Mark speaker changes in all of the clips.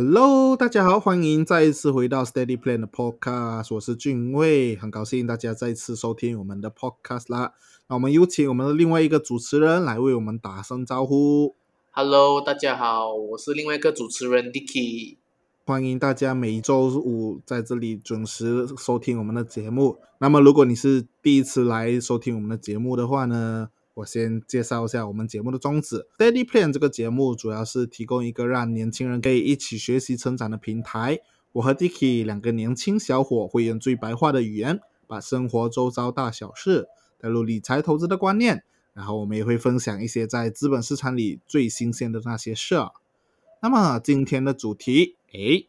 Speaker 1: Hello，大家好，欢迎再一次回到 Steady Plan 的 Podcast，我是俊卫，很高兴大家再次收听我们的 Podcast 啦。那我们有请我们的另外一个主持人来为我们打声招呼。
Speaker 2: Hello，大家好，我是另外一个主持人 Dicky。
Speaker 1: 欢迎大家每周五在这里准时收听我们的节目。那么，如果你是第一次来收听我们的节目的话呢，我先介绍一下我们节目的宗旨。Steady Plan 这个节目主要是提供一个让年轻人可以一起学习成长的平台。我和 Dicky 两个年轻小伙会用最白话的语言，把生活周遭大小事带入理财投资的观念，然后我们也会分享一些在资本市场里最新鲜的那些事儿。那么今天的主题，诶，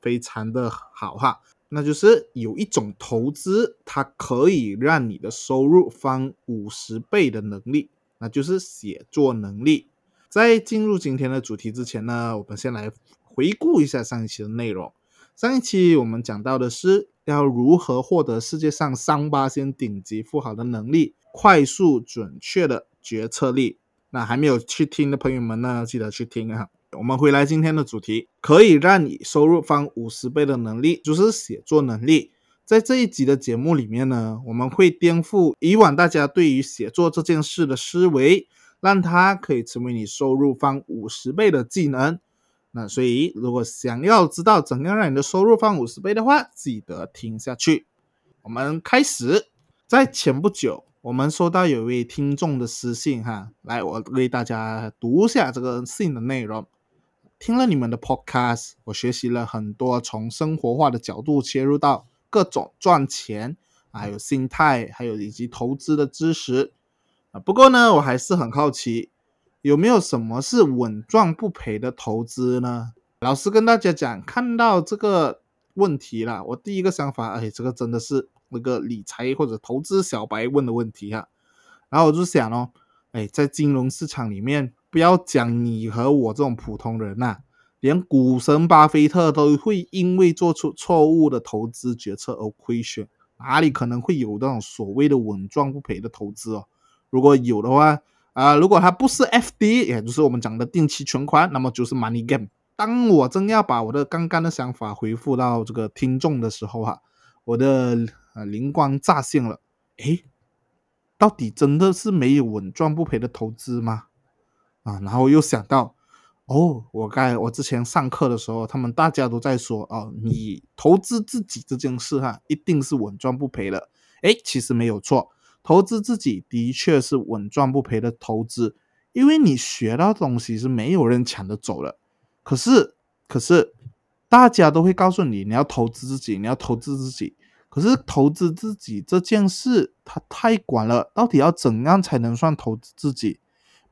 Speaker 1: 非常的好哈，那就是有一种投资，它可以让你的收入翻五十倍的能力，那就是写作能力。在进入今天的主题之前呢，我们先来回顾一下上一期的内容。上一期我们讲到的是要如何获得世界上三八线顶级富豪的能力，快速准确的决策力。那还没有去听的朋友们呢，记得去听啊。我们回来今天的主题，可以让你收入翻五十倍的能力，就是写作能力。在这一集的节目里面呢，我们会颠覆以往大家对于写作这件事的思维，让它可以成为你收入翻五十倍的技能。那所以，如果想要知道怎样让你的收入翻五十倍的话，记得听下去。我们开始，在前不久。我们收到有一位听众的私信哈，来，我为大家读一下这个信的内容。听了你们的 podcast，我学习了很多从生活化的角度切入到各种赚钱，还有心态，还有以及投资的知识啊。不过呢，我还是很好奇，有没有什么是稳赚不赔的投资呢？老师跟大家讲，看到这个问题了，我第一个想法，哎，这个真的是。那个理财或者投资小白问的问题哈，然后我就想哦，哎，在金融市场里面，不要讲你和我这种普通人呐、连股神巴菲特都会因为做出错误的投资决策而亏损，哪里可能会有那种所谓的稳赚不赔的投资哦？如果有的话啊、如果它不是 FD，也就是我们讲的定期存款，那么就是 Money Game。当我正要把我的刚刚的想法回复到这个听众的时候哈、我的。灵光乍现了，诶，到底真的是没有稳赚不赔的投资吗？啊，然后又想到，哦，我该我之前上课的时候，他们大家都在说，哦，你投资自己这件事哈，一定是稳赚不赔的。诶，其实没有错，投资自己的确是稳赚不赔的投资，因为你学到东西是没有人抢得走的。可是，可是大家都会告诉你，你要投资自己，你要投资自己。可是投资自己这件事，它太广了，到底要怎样才能算投资自己？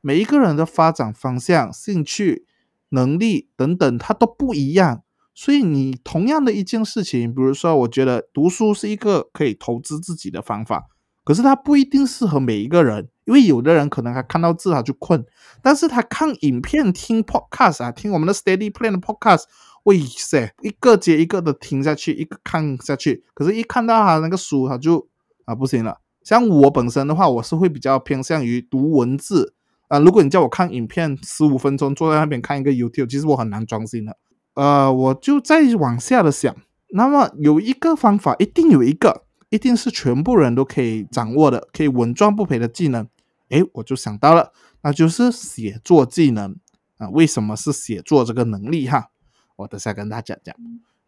Speaker 1: 每一个人的发展方向、兴趣、能力等等，它都不一样。所以你同样的一件事情，比如说，我觉得读书是一个可以投资自己的方法，可是它不一定适合每一个人，因为有的人可能他看到字他就困，但是他看影片、听 podcast 啊，听我们的 Steady Plan 的 podcast。哇塞，一个接一个的听下去，一个看下去，可是，一看到他那个书，他就啊不行了。像我本身的话，我是会比较偏向于读文字啊。如果你叫我看影片，十五分钟坐在那边看一个 YouTube，其实我很难专心的。呃，我就再往下的想，那么有一个方法，一定有一个，一定是全部人都可以掌握的，可以稳赚不赔的技能。诶，我就想到了，那就是写作技能啊。为什么是写作这个能力哈？我等下跟大家讲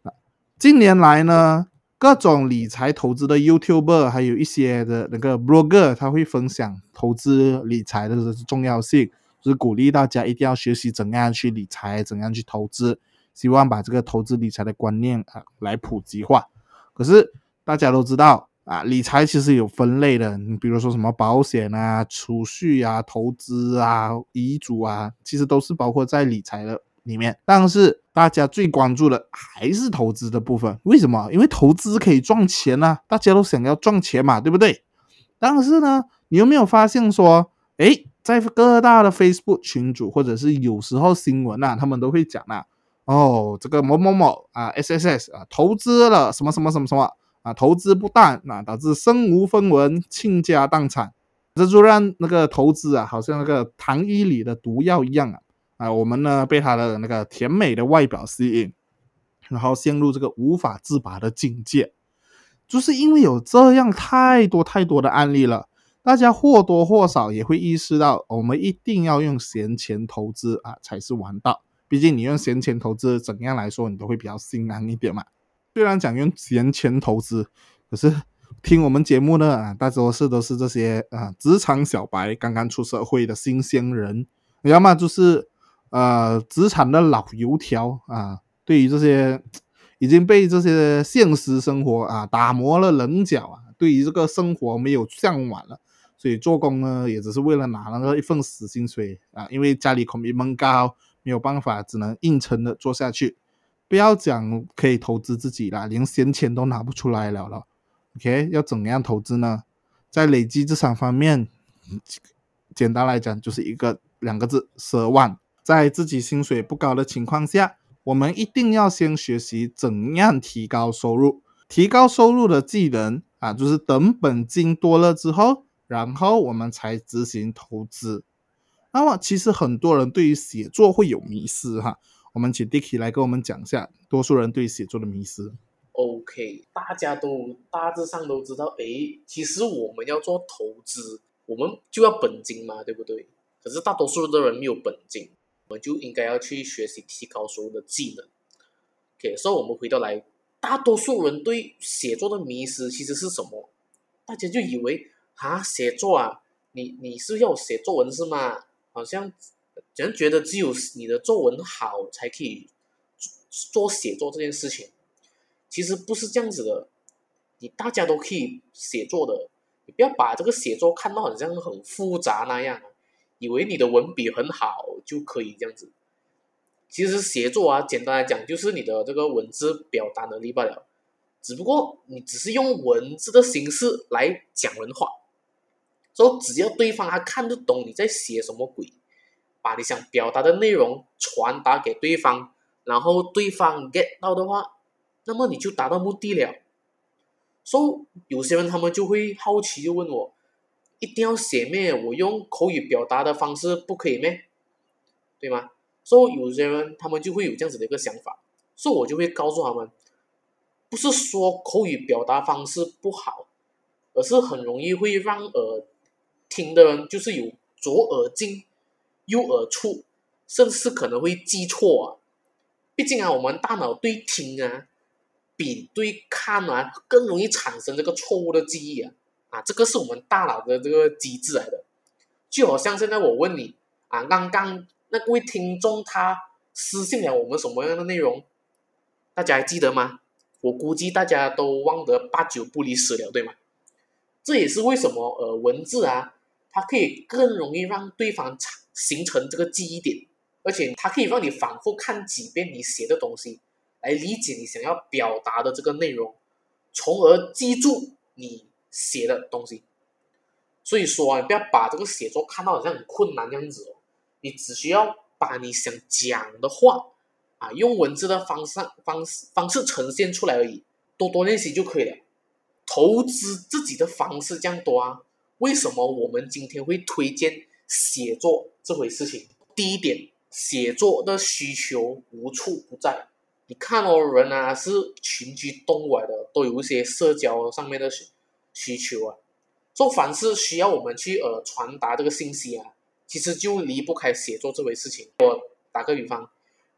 Speaker 1: 啊，近年来呢，各种理财投资的 YouTuber，还有一些的那个 Blogger，他会分享投资理财的重要性，就是鼓励大家一定要学习怎样去理财，怎样去投资，希望把这个投资理财的观念啊来普及化。可是大家都知道啊，理财其实有分类的，你比如说什么保险啊、储蓄啊、投资啊、遗嘱啊，其实都是包括在理财的。里面，但是大家最关注的还是投资的部分。为什么？因为投资可以赚钱呐、大家都想要赚钱嘛，对不对？但是呢，你有没有发现说，诶，在各大的 Facebook 群组或者是有时候新闻啊，他们都会讲啊，哦，这个某某某啊，SSS 啊，投资了什么什么什么什么啊，投资不当啊，导致身无分文、倾家荡产，这就让那个投资啊，好像那个糖衣里的毒药一样啊。啊，我们呢被他的那个甜美的外表吸引，然后陷入这个无法自拔的境界，就是因为有这样太多太多的案例了，大家或多或少也会意识到，我们一定要用闲钱投资啊才是王道。毕竟你用闲钱投资，怎样来说你都会比较心安一点嘛。虽然讲用闲钱投资，可是听我们节目呢啊，大多是都是这些啊职场小白，刚刚出社会的新鲜人，要么就是呃职场的老油条啊。对于这些已经被这些现实生活啊打磨了棱角啊，对于这个生活没有向往了，所以做工呢也只是为了拿那个一份死薪水啊，因为家里口比门高。没有办法，只能硬撑的做下去。不要讲可以投资自己啦，连闲钱都拿不出来了了。OK，要怎样投资呢？在累积资产方面，简单来讲就是一个两个字：奢望。在自己薪水不高的情况下，我们一定要先学习怎样提高收入。提高收入的技能啊，就是等本金多了之后，然后我们才执行投资。那么，其实很多人对于写作会有迷失哈。我们请 Dicky 来跟我们讲一下，多数人对写作的迷失。
Speaker 2: OK，大家都大致上都知道，哎，其实我们要做投资，我们就要本金嘛，对不对？可是大多数的人没有本金，我们就应该要去学习提高所有的技能。OK，所以我们回到来，大多数人对写作的迷失其实是什么？大家就以为啊，写作啊，你你是要写作文是吗？好像，人觉得只有你的作文好才可以做写作这件事情，其实不是这样子的。你大家都可以写作的，你不要把这个写作看到好像很复杂那样，以为你的文笔很好就可以这样子。其实写作啊，简单来讲就是你的这个文字表达能力罢了，只不过你只是用文字的形式来讲人话。说只要对方他看得懂你在写什么鬼，把你想表达的内容传达给对方，然后对方 get 到的话，那么你就达到目的了。说有些人他们就会好奇就问我，一定要写咩？我用口语表达的方式不可以咩？对吗？所以有些人他们就会有这样子的一个想法，所以我就会告诉他们，不是说口语表达方式不好，而是很容易会让呃。听的人就是有左耳进，右耳出，甚至可能会记错啊。毕竟啊，我们大脑对听啊，比对看啊更容易产生这个错误的记忆啊。啊，这个是我们大脑的这个机制来的。就好像现在我问你啊，刚刚那位听众他私信了我们什么样的内容，大家还记得吗？我估计大家都忘得八九不离十了，对吗？这也是为什么呃文字啊。它可以更容易让对方形成这个记忆点，而且它可以让你反复看几遍你写的东西，来理解你想要表达的这个内容，从而记住你写的东西。所以说啊，你不要把这个写作看到好像很困难这样子哦，你只需要把你想讲的话啊，用文字的方式方式方式呈现出来而已，多多练习就可以了。投资自己的方式这样多啊。为什么我们今天会推荐写作这回事情？第一点，写作的需求无处不在。你看哦，人啊是群居动物来的，都有一些社交上面的需求啊。做凡是需要我们去呃传达这个信息啊，其实就离不开写作这回事情。我打个比方，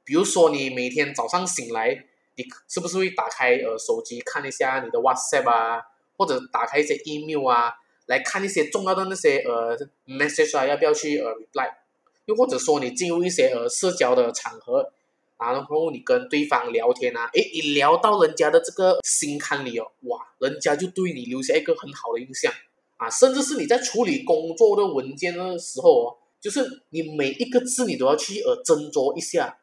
Speaker 2: 比如说你每天早上醒来，你是不是会打开呃手机看一下你的 WhatsApp 啊，或者打开一些 email 啊？来看一些重要的那些呃 message 啊，要不要去呃 reply？又或者说你进入一些呃社交的场合，然后你跟对方聊天啊，诶，你聊到人家的这个心坎里哦，哇，人家就对你留下一个很好的印象啊，甚至是你在处理工作的文件的时候哦，就是你每一个字你都要去呃斟酌一下，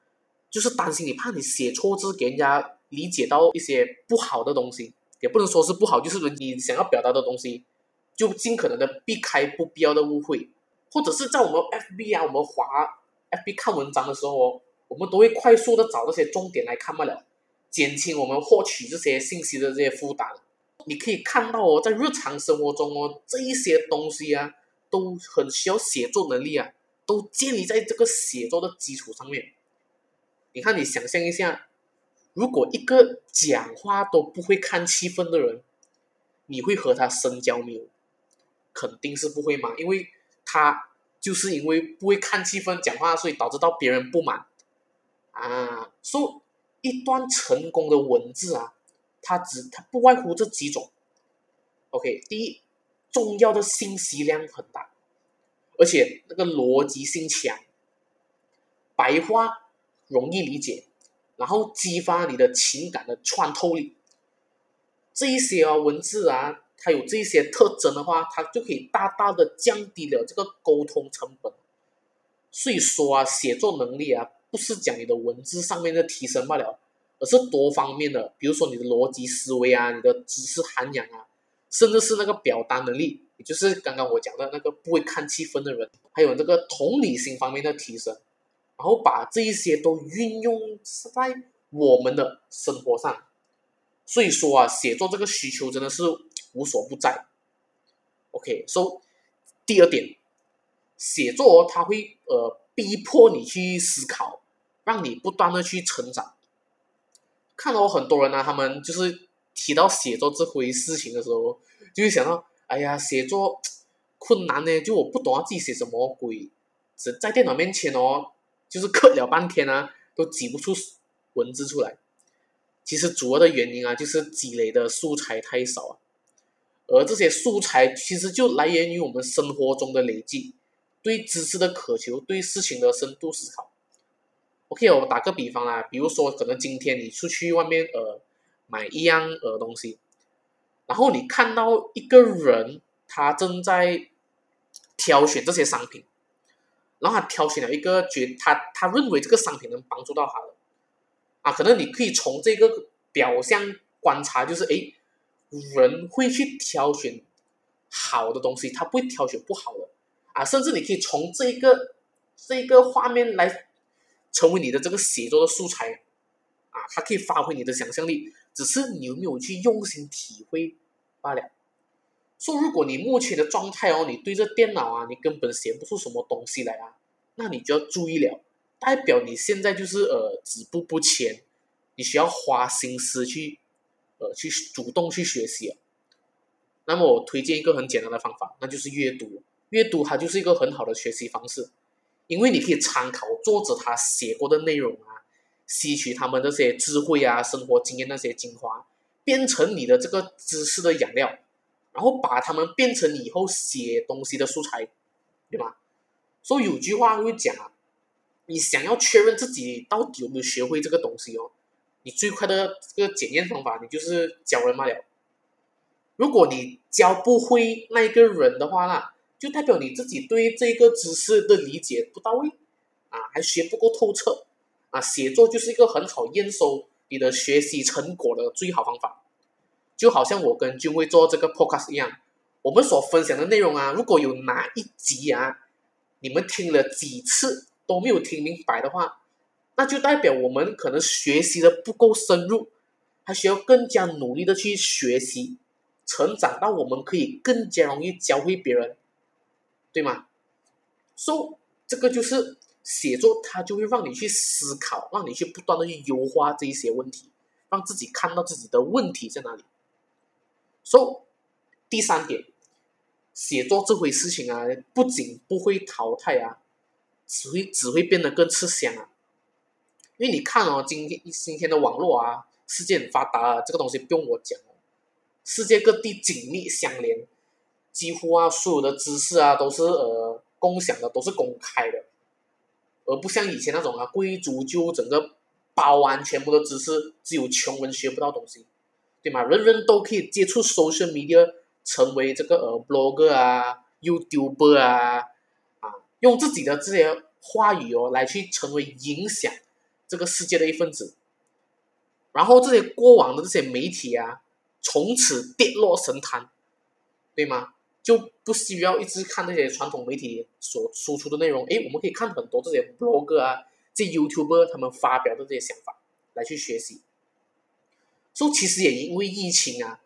Speaker 2: 就是担心你怕你写错字给人家理解到一些不好的东西，也不能说是不好，就是你想要表达的东西。就尽可能的避开不必要的误会，或者是在我们 FB 啊，我们滑 FB 看文章的时候哦，我们都会快速的找那些重点来看罢了，减轻我们获取这些信息的这些负担。你可以看到哦，在日常生活中哦，这一些东西啊，都很需要写作能力啊，都建立在这个写作的基础上面。你看，你想象一下，如果一个讲话都不会看气氛的人，你会和他深交没有？肯定是不会嘛，因为他就是因为不会看气氛讲话，所以导致到别人不满啊。说一段成功的文字啊，它只它不外乎这几种。OK，第一，重要的信息量很大，而且那个逻辑性强，白话容易理解，然后激发你的情感的穿透力。这一些啊文字啊，它有这些特征的话，它就可以大大的降低了这个沟通成本。所以说啊，写作能力啊，不是讲你的文字上面的提升罢了，而是多方面的，比如说你的逻辑思维啊，你的知识涵养啊，甚至是那个表达能力，也就是刚刚我讲的那个不会看气氛的人，还有这个同理心方面的提升，然后把这一些都运用在我们的生活上。所以说啊，写作这个需求真的是无所不在。OK，说第二点，写作它会呃逼迫你去思考，让你不断的去成长。看到很多人呢，他们就是提到写作这回事情的时候，就会想到，哎呀，写作困难呢，就我不懂要自己写什么鬼，只在电脑面前哦，就是刻了半天啊，都挤不出文字出来。其实主要的原因啊，就是积累的素材太少啊，而这些素材其实就来源于我们生活中的累积，对知识的渴求，对事情的深度思考。OK，我打个比方啦，比如说可能今天你出去外面呃买一样呃东西，然后你看到一个人他正在挑选这些商品，然后他挑选了一个觉他他认为这个商品能帮助到他的。啊，可能你可以从这个表象观察，就是哎，人会去挑选好的东西，他不会挑选不好的啊。甚至你可以从这个这个画面来成为你的这个写作的素材啊，它可以发挥你的想象力，只是你有没有去用心体会罢了。说如果你目前的状态哦，你对着电脑啊，你根本写不出什么东西来啊，那你就要注意了。代表你现在就是呃止步不前，你需要花心思去呃去主动去学习。那么我推荐一个很简单的方法，那就是阅读。阅读它就是一个很好的学习方式，因为你可以参考作者他写过的内容啊，吸取他们这些智慧啊、生活经验那些精华，变成你的这个知识的养料，然后把它们变成你以后写东西的素材，对吗？所以有句话会讲啊。你想要确认自己到底有没有学会这个东西哦？你最快的这个检验方法，你就是教人罢了。如果你教不会那一个人的话那，就代表你自己对这个知识的理解不到位啊，还学不够透彻啊。写作就是一个很好验收你的学习成果的最好方法。就好像我跟君威做这个 podcast 一样，我们所分享的内容啊，如果有哪一集啊，你们听了几次。都没有听明白的话，那就代表我们可能学习的不够深入，还需要更加努力的去学习，成长到我们可以更加容易教会别人，对吗？所以这个就是写作，它就会让你去思考，让你去不断的去优化这一些问题，让自己看到自己的问题在哪里。所以第三点，写作这回事情啊，不仅不会淘汰啊。只会只会变得更吃香啊！因为你看哦，今天今天的网络啊，世界很发达啊，这个东西不用我讲哦，世界各地紧密相连，几乎啊所有的知识啊都是呃共享的，都是公开的，而不像以前那种啊贵族就整个包完全部的知识，只有穷人学不到东西，对吗？人人都可以接触 social media，成为这个呃 blogger 啊，youtuber 啊。用自己的这些话语哦，来去成为影响这个世界的一份子，然后这些过往的这些媒体啊，从此跌落神坛，对吗？就不需要一直看那些传统媒体所输出的内容，诶，我们可以看很多这些 blog 啊，这 YouTuber 他们发表的这些想法来去学习。所以其实也因为疫情啊，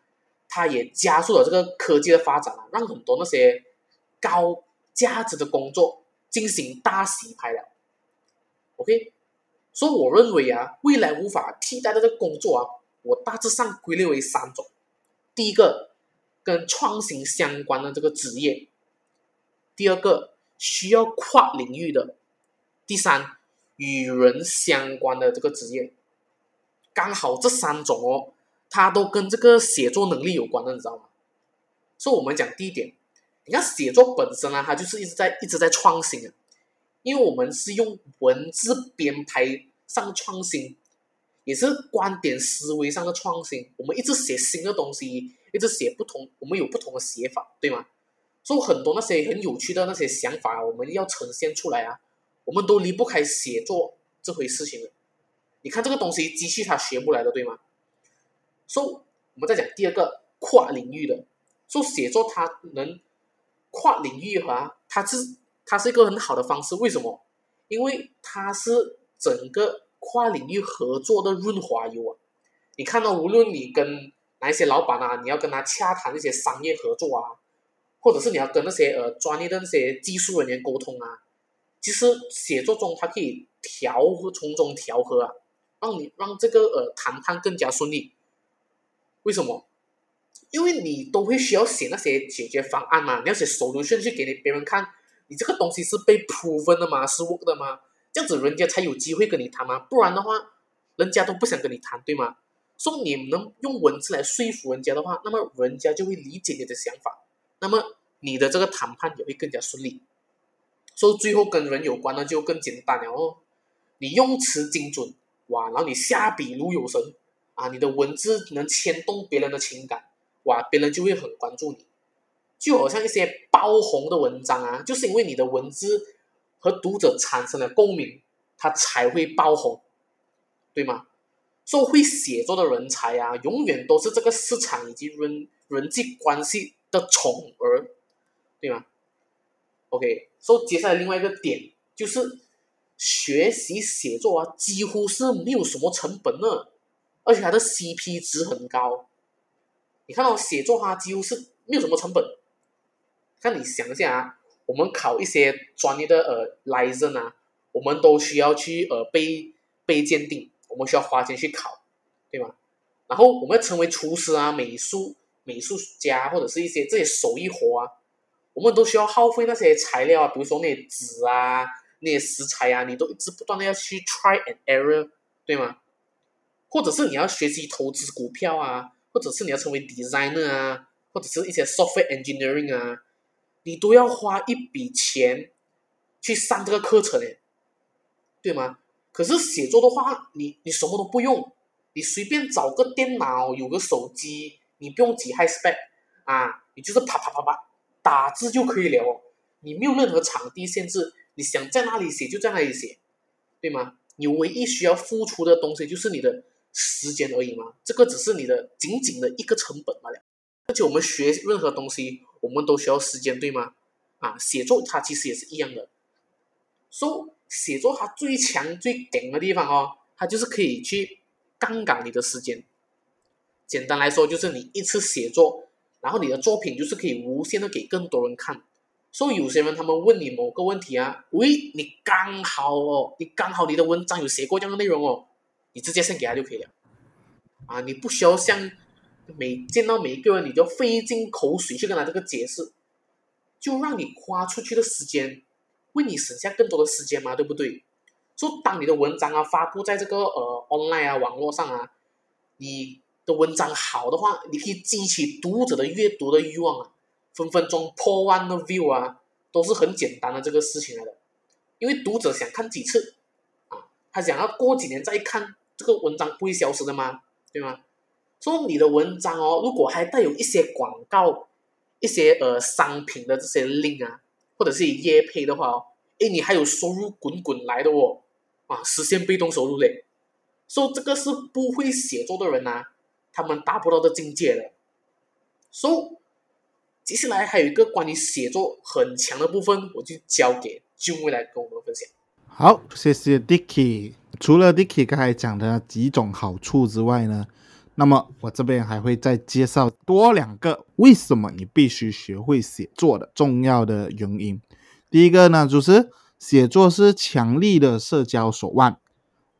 Speaker 2: 它也加速了这个科技的发展啊，让很多那些高价值的工作。进行大洗牌了。OK，所以我认为啊，未来无法替代的这个工作啊，我大致上归类为三种。第一个，跟创新相关的这个职业；第二个，需要跨领域的；第三，与人相关的这个职业。刚好这三种哦，它都跟这个写作能力有关的，你知道吗？所以我们讲第一点，你看写作本身啊，它就是一直在一直在创新啊。因为我们是用文字编排上创新，也是观点思维上的创新。我们一直写新的东西，一直写不同，我们有不同的写法，对吗？所以很多那些很有趣的那些想法，我们要呈现出来啊，我们都离不开写作这回事情的。你看这个东西，机器它学不来的，对吗？所以我们再讲第二个跨领域的，说写作它能跨领域哈，它是。它是一个很好的方式，为什么？因为它是整个跨领域合作的润滑油啊！你看到，无论你跟哪一些老板啊，你要跟他洽谈一些商业合作啊，或者是你要跟那些呃专业的那些技术人员沟通啊，其实写作中它可以调和，从中调和啊，让你让这个呃谈判更加顺利。为什么？因为你都会需要写那些解决方案嘛，你要写 solution 去给你别人看。你这个东西是被 proven 的吗？是 work 的吗？这样子人家才有机会跟你谈吗？不然的话，人家都不想跟你谈，对吗？说你能用文字来说服人家的话，那么人家就会理解你的想法，那么你的这个谈判也会更加顺利。说最后跟人有关的就更简单了哦。你用词精准，哇，然后你下笔如有神啊，你的文字能牵动别人的情感，哇，别人就会很关注你。就好像一些爆红的文章啊，就是因为你的文字和读者产生了共鸣，他才会爆红，对吗？说会写作的人才啊，永远都是这个市场以及人人际关系的宠儿，对吗？OK，说接下来另外一个点就是学习写作啊，几乎是没有什么成本的，而且它的 CP 值很高。你看到写作它几乎是没有什么成本。那你想一下啊，我们考一些专业的呃 license 啊，我们都需要去呃被被鉴定，我们需要花钱去考，对吗？然后我们要成为厨师啊、美术美术家或者是一些这些手艺活啊，我们都需要耗费那些材料啊，比如说那些纸啊、那些食材啊，你都一直不断的要去 try and error，对吗？或者是你要学习投资股票啊，或者是你要成为 designer 啊，或者是一些 software engineering 啊。你都要花一笔钱去上这个课程诶，对吗？可是写作的话，你你什么都不用，你随便找个电脑，有个手机，你不用几 high spec 啊，你就是啪啪啪啪打字就可以了哦。你没有任何场地限制，你想在哪里写就在哪里写，对吗？你唯一需要付出的东西就是你的时间而已嘛，这个只是你的仅仅的一个成本罢了。而且我们学任何东西。我们都需要时间，对吗？啊，写作它其实也是一样的。说写作它最强最顶的地方哦，它就是可以去杠杆你的时间。简单来说，就是你一次写作，然后你的作品就是可以无限的给更多人看。所以有些人他们问你某个问题啊，喂，你刚好哦，你刚好你的文章有写过这样的内容哦，你直接先给他就可以了。啊，你不需要像。每见到每一个人，你就费尽口水去跟他这个解释，就让你花出去的时间，为你省下更多的时间嘛，对不对？说当你的文章啊发布在这个呃 online 啊网络上啊，你的文章好的话，你可以激起读者的阅读的欲望啊，分分钟破万的 view 啊，都是很简单的这个事情来的，因为读者想看几次啊，他想要过几年再看这个文章不会消失的吗？对吗？说你的文章哦，如果还带有一些广告、一些呃商品的这些 link 啊，或者是业配的话哦，诶，你还有收入滚滚来的哦，啊，实现被动收入嘞。说这个是不会写作的人呐，他们达不到的境界的。说接下来还有一个关于写作很强的部分，我就交给俊未来跟我们分享。
Speaker 1: 好，谢谢 Dicky。除了 Dicky 刚才讲的几种好处之外呢？那么我这边还会再介绍多两个为什么你必须学会写作的重要的原因。第一个呢，就是写作是强力的社交手腕。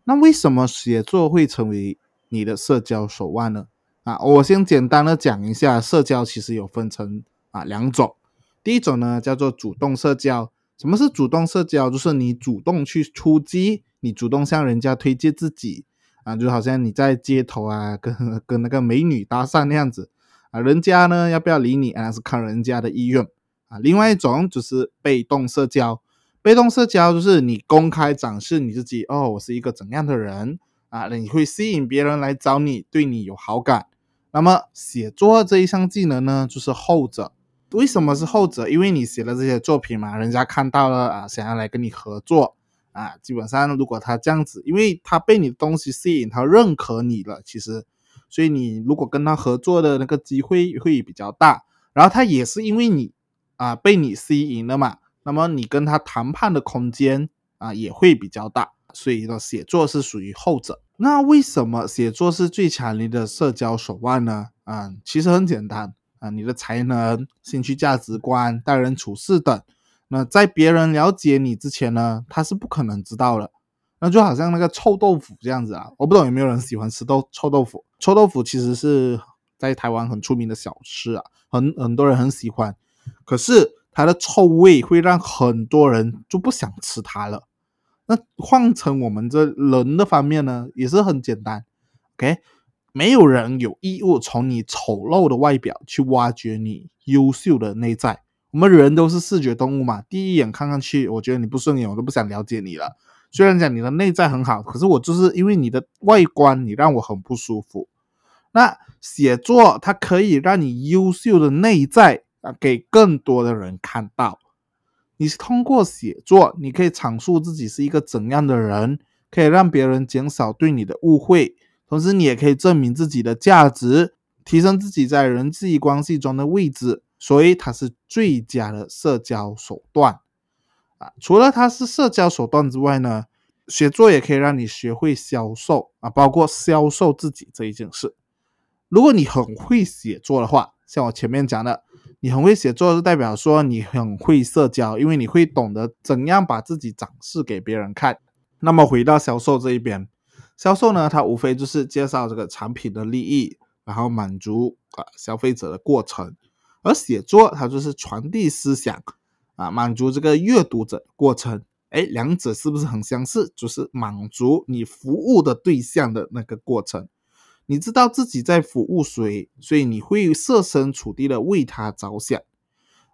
Speaker 1: 那为什么写作会成为你的社交手腕呢？啊，我先简单的讲一下，社交其实有分成啊两种。第一种呢叫做主动社交。什么是主动社交？就是你主动去出击，你主动向人家推荐自己啊，就好像你在街头啊，跟跟那个美女搭讪那样子啊，人家呢要不要理你啊，是看人家的意愿啊。另外一种就是被动社交，被动社交就是你公开展示你自己，哦，我是一个怎样的人啊，你会吸引别人来找你，对你有好感。那么写作这一项技能呢，就是后者。为什么是后者？因为你写的这些作品嘛，人家看到了啊，想要来跟你合作啊。基本上，如果他这样子，因为他被你的东西吸引，他认可你了，其实，所以你如果跟他合作的那个机会会比较大。然后他也是因为你啊被你吸引了嘛，那么你跟他谈判的空间啊也会比较大。所以呢，写作是属于后者。那为什么写作是最强力的社交手腕呢？啊，其实很简单。啊，你的才能、兴趣、价值观、待人处事等，那在别人了解你之前呢，他是不可能知道的。那就好像那个臭豆腐这样子啊，我不懂有没有人喜欢吃豆臭豆腐？臭豆腐其实是在台湾很出名的小吃啊，很很多人很喜欢。可是它的臭味会让很多人就不想吃它了。那换成我们这人的方面呢，也是很简单，OK。没有人有义务从你丑陋的外表去挖掘你优秀的内在。我们人都是视觉动物嘛，第一眼看上去，我觉得你不顺眼，我都不想了解你了。虽然讲你的内在很好，可是我就是因为你的外观，你让我很不舒服。那写作它可以让你优秀的内在啊，给更多的人看到。你是通过写作，你可以阐述自己是一个怎样的人，可以让别人减少对你的误会。同时，你也可以证明自己的价值，提升自己在人际关系中的位置，所以它是最佳的社交手段啊！除了它是社交手段之外呢，写作也可以让你学会销售啊，包括销售自己这一件事。如果你很会写作的话，像我前面讲的，你很会写作，是代表说你很会社交，因为你会懂得怎样把自己展示给别人看。那么回到销售这一边。销售呢，它无非就是介绍这个产品的利益，然后满足啊消费者的过程；而写作它就是传递思想啊，满足这个阅读者过程。哎，两者是不是很相似？就是满足你服务的对象的那个过程。你知道自己在服务谁，所以你会设身处地的为他着想。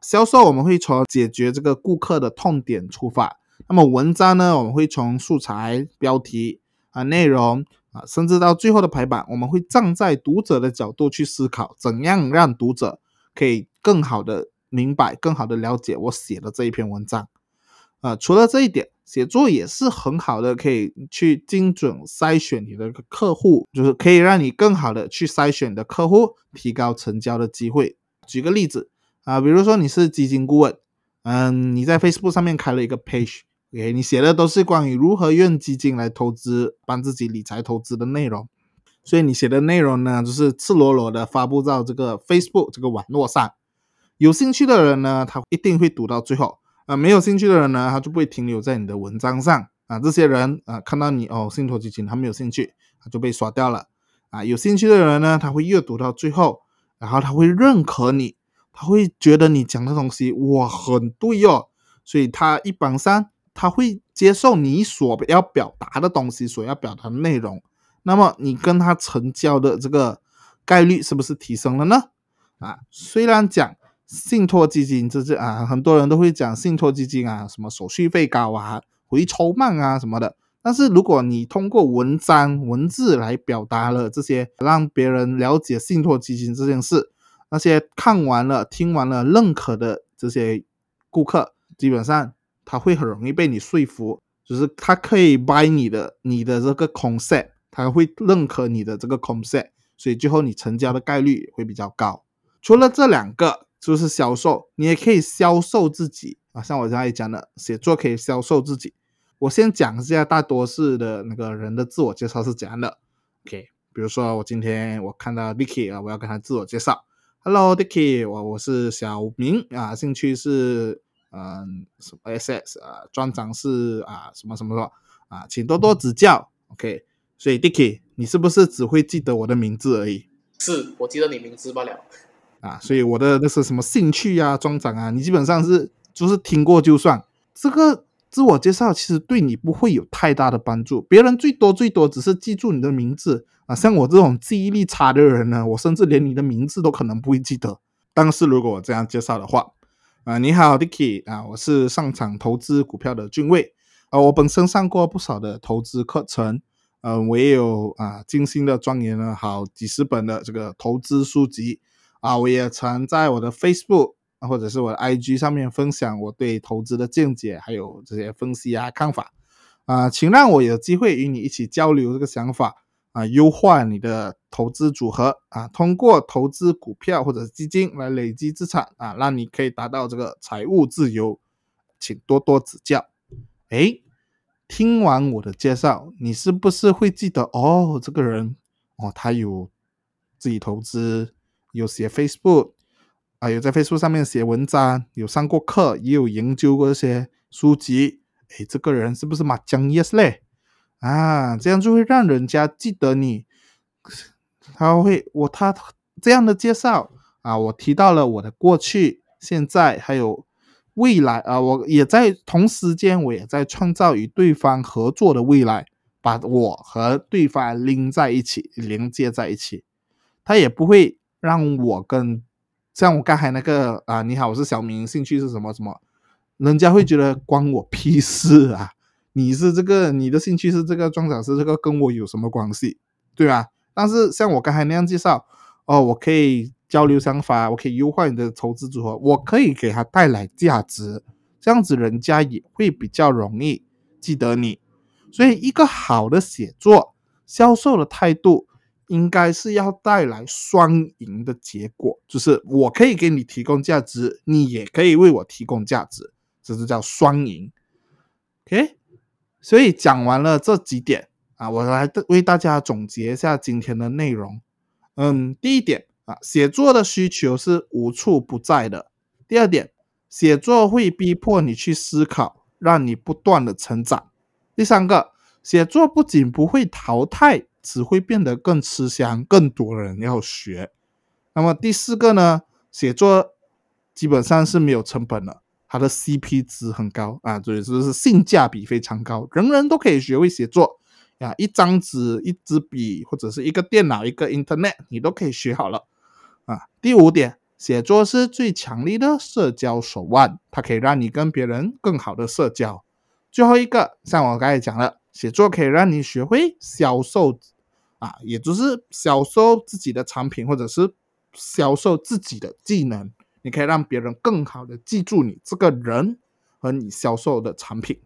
Speaker 1: 销售我们会从解决这个顾客的痛点出发，那么文章呢，我们会从素材、标题。啊，内容啊，甚至到最后的排版，我们会站在读者的角度去思考，怎样让读者可以更好的明白、更好的了解我写的这一篇文章。啊，除了这一点，写作也是很好的，可以去精准筛选你的客户，就是可以让你更好的去筛选你的客户，提高成交的机会。举个例子啊，比如说你是基金顾问，嗯，你在 Facebook 上面开了一个 page。OK，你写的都是关于如何用基金来投资，帮自己理财投资的内容，所以你写的内容呢，就是赤裸裸的发布到这个 Facebook 这个网络上。有兴趣的人呢，他一定会读到最后啊；没有兴趣的人呢，他就不会停留在你的文章上啊。这些人啊，看到你哦，信托基金，他没有兴趣，他就被刷掉了啊。有兴趣的人呢，他会阅读到最后，然后他会认可你，他会觉得你讲的东西哇很对哟，所以他一般上。他会接受你所要表达的东西，所要表达的内容，那么你跟他成交的这个概率是不是提升了呢？啊，虽然讲信托基金这这啊，很多人都会讲信托基金啊，什么手续费高啊，回抽慢啊什么的，但是如果你通过文章文字来表达了这些，让别人了解信托基金这件事，那些看完了、听完了、认可的这些顾客，基本上。他会很容易被你说服，就是他可以 buy 你的你的这个 concept，他会认可你的这个 concept，所以最后你成交的概率会比较高。除了这两个，就是销售，你也可以销售自己啊。像我刚才讲的，写作可以销售自己。我先讲一下大多数的那个人的自我介绍是怎样的。OK，比如说我今天我看到 Dicky 啊，我要跟他自我介绍，Hello Dicky，我我是小明啊，兴趣是。嗯，什么 SS 啊，专长是啊什么什么什么啊，请多多指教。OK，所以 Dicky，你是不是只会记得我的名字而已？
Speaker 2: 是我记得你名字罢了。
Speaker 1: 啊，所以我的那些什么兴趣啊、专长啊，你基本上是就是听过就算。这个自我介绍其实对你不会有太大的帮助，别人最多最多只是记住你的名字啊。像我这种记忆力差的人呢，我甚至连你的名字都可能不会记得。但是如果我这样介绍的话，啊，你好，Dicky 啊，我是上场投资股票的俊卫啊，我本身上过不少的投资课程，呃，我也有啊精心的钻研了好几十本的这个投资书籍。啊，我也常在我的 Facebook 或者是我的 IG 上面分享我对投资的见解，还有这些分析啊看法啊，请让我有机会与你一起交流这个想法啊，优化你的投资组合啊，通过投资股票或者基金来累积资产啊，让你可以达到这个财务自由，请多多指教。哎，听完我的介绍，你是不是会记得哦？这个人哦，他有自己投资。有写 Facebook 啊，有在 Facebook 上面写文章，有上过课，也有研究过一些书籍。哎，这个人是不是马江 Yes 嘞？啊，这样就会让人家记得你。他会我他这样的介绍啊，我提到了我的过去、现在还有未来啊，我也在同时间，我也在创造与对方合作的未来，把我和对方拎在一起，连接在一起，他也不会。让我跟像我刚才那个啊，你好，我是小明，兴趣是什么什么？人家会觉得关我屁事啊！你是这个，你的兴趣是这个，庄长是这个，跟我有什么关系？对吧？但是像我刚才那样介绍，哦，我可以交流想法，我可以优化你的投资组合，我可以给他带来价值，这样子人家也会比较容易记得你。所以，一个好的写作销售的态度。应该是要带来双赢的结果，就是我可以给你提供价值，你也可以为我提供价值，这就叫双赢。OK，所以讲完了这几点啊，我来为大家总结一下今天的内容。嗯，第一点啊，写作的需求是无处不在的。第二点，写作会逼迫你去思考，让你不断的成长。第三个，写作不仅不会淘汰。只会变得更吃香，更多人要学。那么第四个呢？写作基本上是没有成本的，它的 CP 值很高啊，所以说是性价比非常高，人人都可以学会写作啊，一张纸、一支笔或者是一个电脑、一个 Internet，你都可以学好了啊。第五点，写作是最强力的社交手腕，它可以让你跟别人更好的社交。最后一个，像我刚才讲了。写作可以让你学会销售，啊，也就是销售自己的产品，或者是销售自己的技能。你可以让别人更好的记住你这个人和你销售的产品。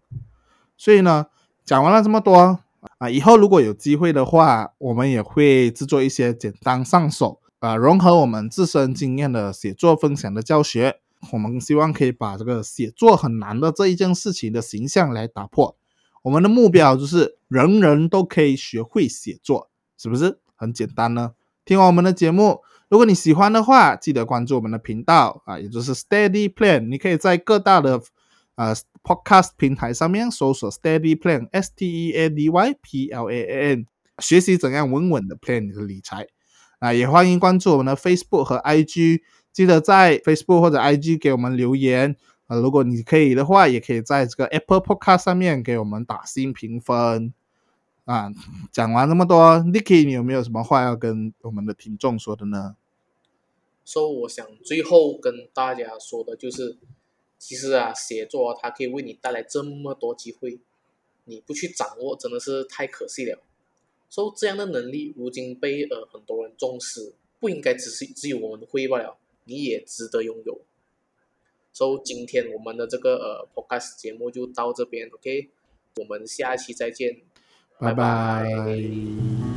Speaker 1: 所以呢，讲完了这么多啊，以后如果有机会的话，我们也会制作一些简单上手啊，融合我们自身经验的写作分享的教学。我们希望可以把这个写作很难的这一件事情的形象来打破。我们的目标就是人人都可以学会写作，是不是很简单呢？听完我们的节目，如果你喜欢的话，记得关注我们的频道啊，也就是 Steady Plan。你可以在各大的呃 Podcast 平台上面搜索 Steady Plan，S T E A D Y P L A N，学习怎样稳稳的 plan 你的理财啊。也欢迎关注我们的 Facebook 和 IG，记得在 Facebook 或者 IG 给我们留言。啊，如果你可以的话，也可以在这个 Apple Podcast 上面给我们打新评分。啊，讲完这么多，Nicky，你有没有什么话要跟我们的听众说的呢？
Speaker 2: 说，我想最后跟大家说的就是，其实啊，写作它可以为你带来这么多机会，你不去掌握，真的是太可惜了。说这样的能力，如今被呃很多人重视，不应该只是只有我们会罢了，你也值得拥有。所以今天我们的这个呃 podcast 节目就到这边，OK，我们下期再见，
Speaker 1: 拜拜。